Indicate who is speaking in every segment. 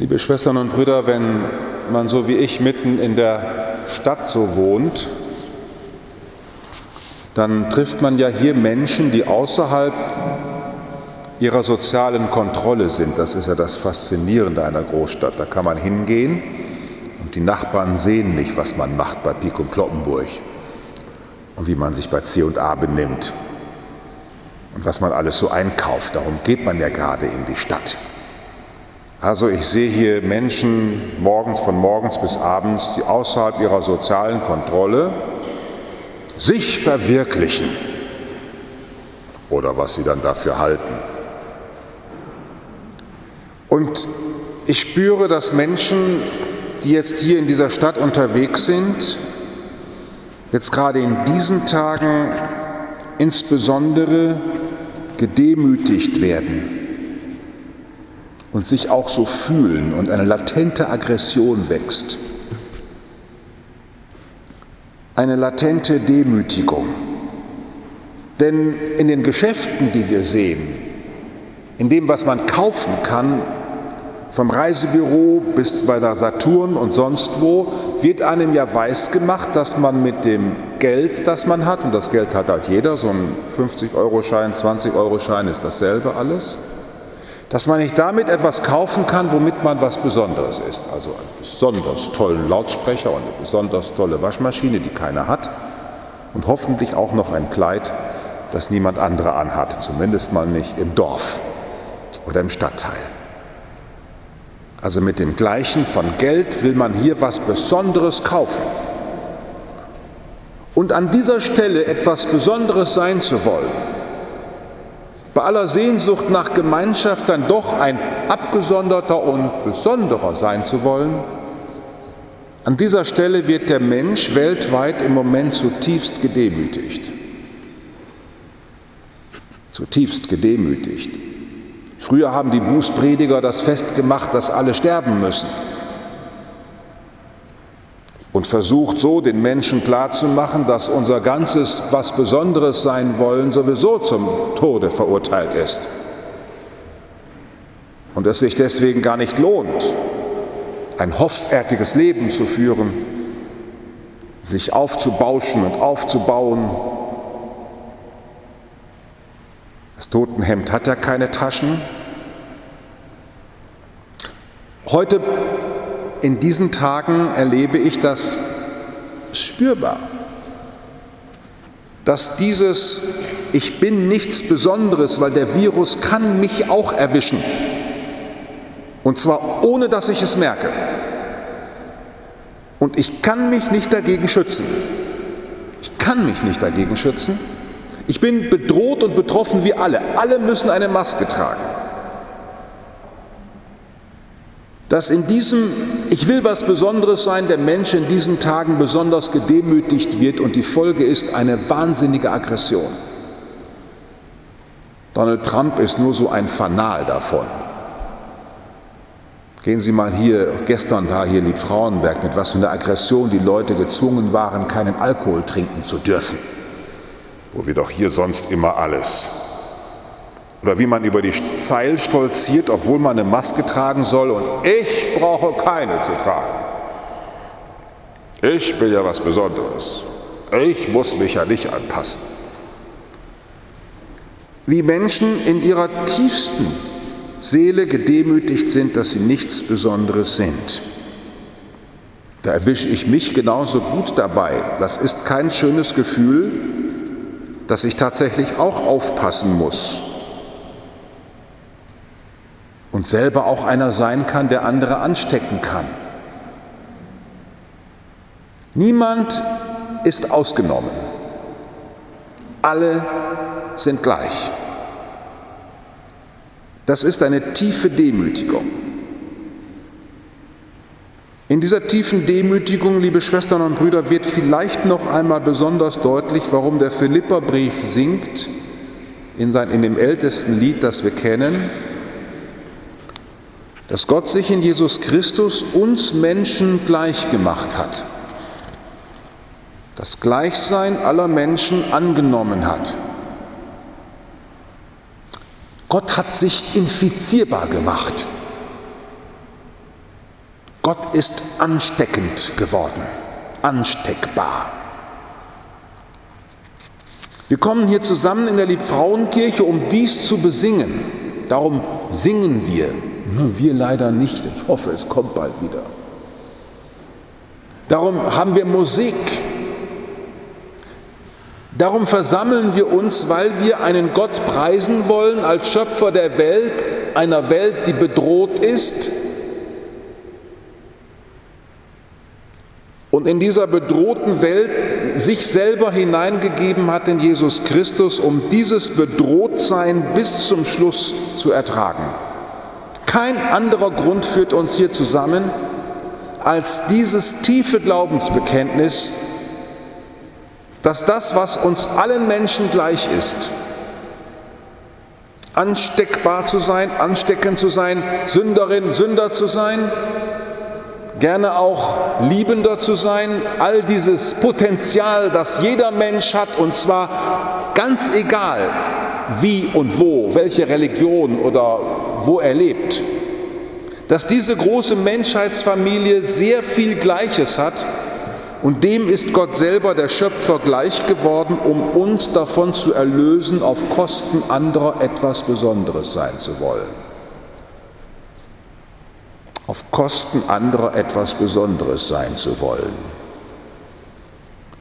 Speaker 1: Liebe Schwestern und Brüder, wenn man so wie ich mitten in der Stadt so wohnt, dann trifft man ja hier Menschen, die außerhalb ihrer sozialen Kontrolle sind. Das ist ja das Faszinierende einer Großstadt. Da kann man hingehen und die Nachbarn sehen nicht, was man macht bei Pik und Kloppenburg und wie man sich bei C&A benimmt und was man alles so einkauft. Darum geht man ja gerade in die Stadt. Also ich sehe hier Menschen morgens von morgens bis abends, die außerhalb ihrer sozialen Kontrolle sich verwirklichen oder was sie dann dafür halten. Und ich spüre, dass Menschen, die jetzt hier in dieser Stadt unterwegs sind, jetzt gerade in diesen Tagen insbesondere gedemütigt werden und sich auch so fühlen und eine latente Aggression wächst. Eine latente Demütigung. Denn in den Geschäften, die wir sehen, in dem, was man kaufen kann, vom Reisebüro bis bei der Saturn und sonst wo, wird einem ja weiß gemacht, dass man mit dem Geld, das man hat, und das Geld hat halt jeder, so ein 50-Euro-Schein, 20-Euro-Schein ist dasselbe alles, dass man nicht damit etwas kaufen kann, womit man was Besonderes ist. Also einen besonders tollen Lautsprecher und eine besonders tolle Waschmaschine, die keiner hat, und hoffentlich auch noch ein Kleid, das niemand anderer anhat, zumindest mal nicht im Dorf oder im Stadtteil. Also mit dem gleichen von Geld will man hier was Besonderes kaufen. Und an dieser Stelle etwas Besonderes sein zu wollen, bei aller Sehnsucht nach Gemeinschaft dann doch ein abgesonderter und besonderer sein zu wollen, an dieser Stelle wird der Mensch weltweit im Moment zutiefst gedemütigt. Zutiefst gedemütigt. Früher haben die Bußprediger das festgemacht, dass alle sterben müssen. Und versucht so den Menschen klarzumachen, dass unser ganzes was Besonderes sein wollen sowieso zum Tode verurteilt ist. Und es sich deswegen gar nicht lohnt, ein hoffärtiges Leben zu führen, sich aufzubauschen und aufzubauen, Das Totenhemd hat ja keine Taschen. Heute in diesen Tagen erlebe ich das spürbar, dass dieses Ich bin nichts Besonderes, weil der Virus kann mich auch erwischen. Und zwar ohne dass ich es merke. Und ich kann mich nicht dagegen schützen. Ich kann mich nicht dagegen schützen. Ich bin bedroht und betroffen wie alle. Alle müssen eine Maske tragen. Dass in diesem Ich will was Besonderes sein, der Mensch in diesen Tagen besonders gedemütigt wird und die Folge ist eine wahnsinnige Aggression. Donald Trump ist nur so ein Fanal davon. Gehen Sie mal hier, gestern da hier in Liebfrauenberg, mit was für einer Aggression die Leute gezwungen waren, keinen Alkohol trinken zu dürfen wo wir doch hier sonst immer alles. Oder wie man über die Zeil stolziert, obwohl man eine Maske tragen soll und ich brauche keine zu tragen. Ich bin ja was Besonderes. Ich muss mich ja nicht anpassen. Wie Menschen in ihrer tiefsten Seele gedemütigt sind, dass sie nichts Besonderes sind. Da erwische ich mich genauso gut dabei. Das ist kein schönes Gefühl, dass ich tatsächlich auch aufpassen muss und selber auch einer sein kann, der andere anstecken kann. Niemand ist ausgenommen. Alle sind gleich. Das ist eine tiefe Demütigung. In dieser tiefen Demütigung, liebe Schwestern und Brüder, wird vielleicht noch einmal besonders deutlich, warum der Philipperbrief singt in, sein, in dem ältesten Lied, das wir kennen, dass Gott sich in Jesus Christus uns Menschen gleich gemacht hat, das Gleichsein aller Menschen angenommen hat. Gott hat sich infizierbar gemacht. Gott ist ansteckend geworden, ansteckbar. Wir kommen hier zusammen in der Liebfrauenkirche, um dies zu besingen. Darum singen wir. Nur wir leider nicht. Ich hoffe, es kommt bald wieder. Darum haben wir Musik. Darum versammeln wir uns, weil wir einen Gott preisen wollen als Schöpfer der Welt, einer Welt, die bedroht ist, und in dieser bedrohten Welt sich selber hineingegeben hat in Jesus Christus, um dieses Bedrohtsein bis zum Schluss zu ertragen. Kein anderer Grund führt uns hier zusammen als dieses tiefe Glaubensbekenntnis, dass das, was uns allen Menschen gleich ist, ansteckbar zu sein, ansteckend zu sein, Sünderin, Sünder zu sein, gerne auch liebender zu sein, all dieses Potenzial, das jeder Mensch hat, und zwar ganz egal, wie und wo, welche Religion oder wo er lebt, dass diese große Menschheitsfamilie sehr viel Gleiches hat und dem ist Gott selber, der Schöpfer, gleich geworden, um uns davon zu erlösen, auf Kosten anderer etwas Besonderes sein zu wollen. Auf Kosten anderer etwas Besonderes sein zu wollen.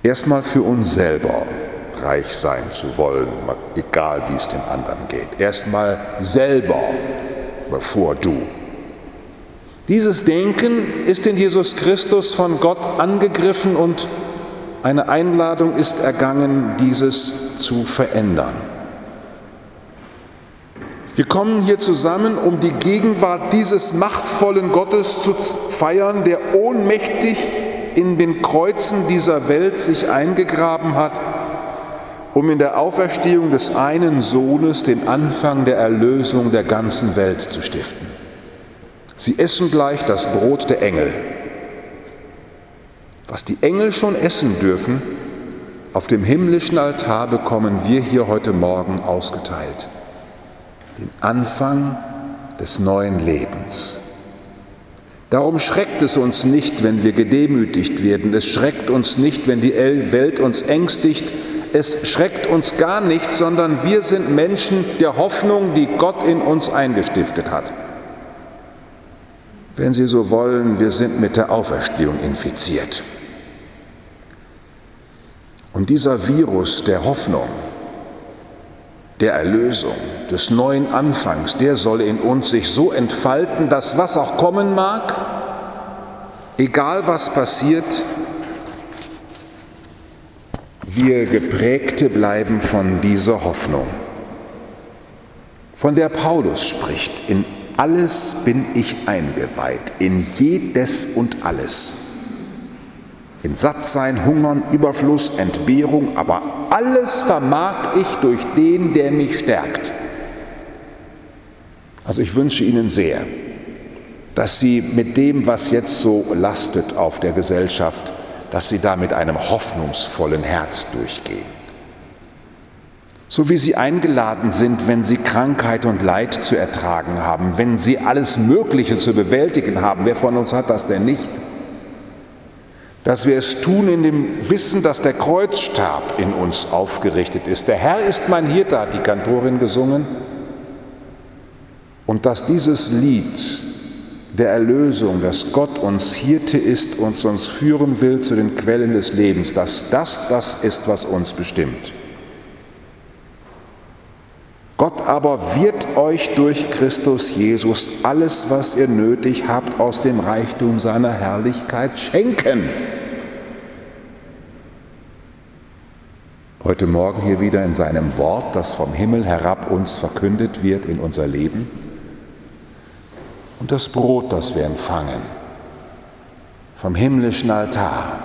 Speaker 1: Erstmal für uns selber reich sein zu wollen, egal wie es den anderen geht. Erstmal selber, bevor du. Dieses Denken ist in Jesus Christus von Gott angegriffen und eine Einladung ist ergangen, dieses zu verändern. Wir kommen hier zusammen, um die Gegenwart dieses machtvollen Gottes zu feiern, der ohnmächtig in den Kreuzen dieser Welt sich eingegraben hat, um in der Auferstehung des einen Sohnes den Anfang der Erlösung der ganzen Welt zu stiften. Sie essen gleich das Brot der Engel. Was die Engel schon essen dürfen, auf dem himmlischen Altar bekommen wir hier heute Morgen ausgeteilt den Anfang des neuen Lebens. Darum schreckt es uns nicht, wenn wir gedemütigt werden. Es schreckt uns nicht, wenn die Welt uns ängstigt. Es schreckt uns gar nicht, sondern wir sind Menschen der Hoffnung, die Gott in uns eingestiftet hat. Wenn Sie so wollen, wir sind mit der Auferstehung infiziert. Und dieser Virus der Hoffnung, der Erlösung, des neuen Anfangs, der soll in uns sich so entfalten, dass was auch kommen mag, egal was passiert, wir geprägte bleiben von dieser Hoffnung, von der Paulus spricht, in alles bin ich eingeweiht, in jedes und alles in Sattsein, Hungern, Überfluss, Entbehrung, aber alles vermag ich durch den, der mich stärkt. Also ich wünsche Ihnen sehr, dass Sie mit dem, was jetzt so lastet auf der Gesellschaft, dass Sie da mit einem hoffnungsvollen Herz durchgehen. So wie Sie eingeladen sind, wenn Sie Krankheit und Leid zu ertragen haben, wenn Sie alles Mögliche zu bewältigen haben. Wer von uns hat das denn nicht? dass wir es tun in dem Wissen, dass der Kreuzstab in uns aufgerichtet ist. Der Herr ist mein Hirte, hat die Kantorin gesungen. Und dass dieses Lied der Erlösung, dass Gott uns Hirte ist und uns führen will zu den Quellen des Lebens, dass das das ist, was uns bestimmt. Gott aber wird euch durch Christus Jesus alles, was ihr nötig habt, aus dem Reichtum seiner Herrlichkeit schenken. Heute Morgen hier wieder in seinem Wort, das vom Himmel herab uns verkündet wird in unser Leben. Und das Brot, das wir empfangen vom himmlischen Altar.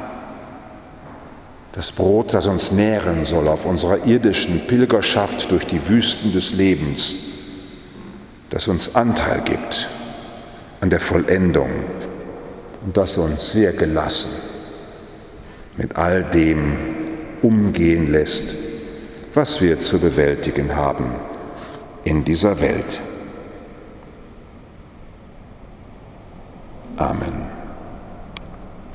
Speaker 1: Das Brot, das uns nähren soll auf unserer irdischen Pilgerschaft durch die Wüsten des Lebens, das uns Anteil gibt an der Vollendung und das uns sehr gelassen mit all dem umgehen lässt, was wir zu bewältigen haben in dieser Welt. Amen.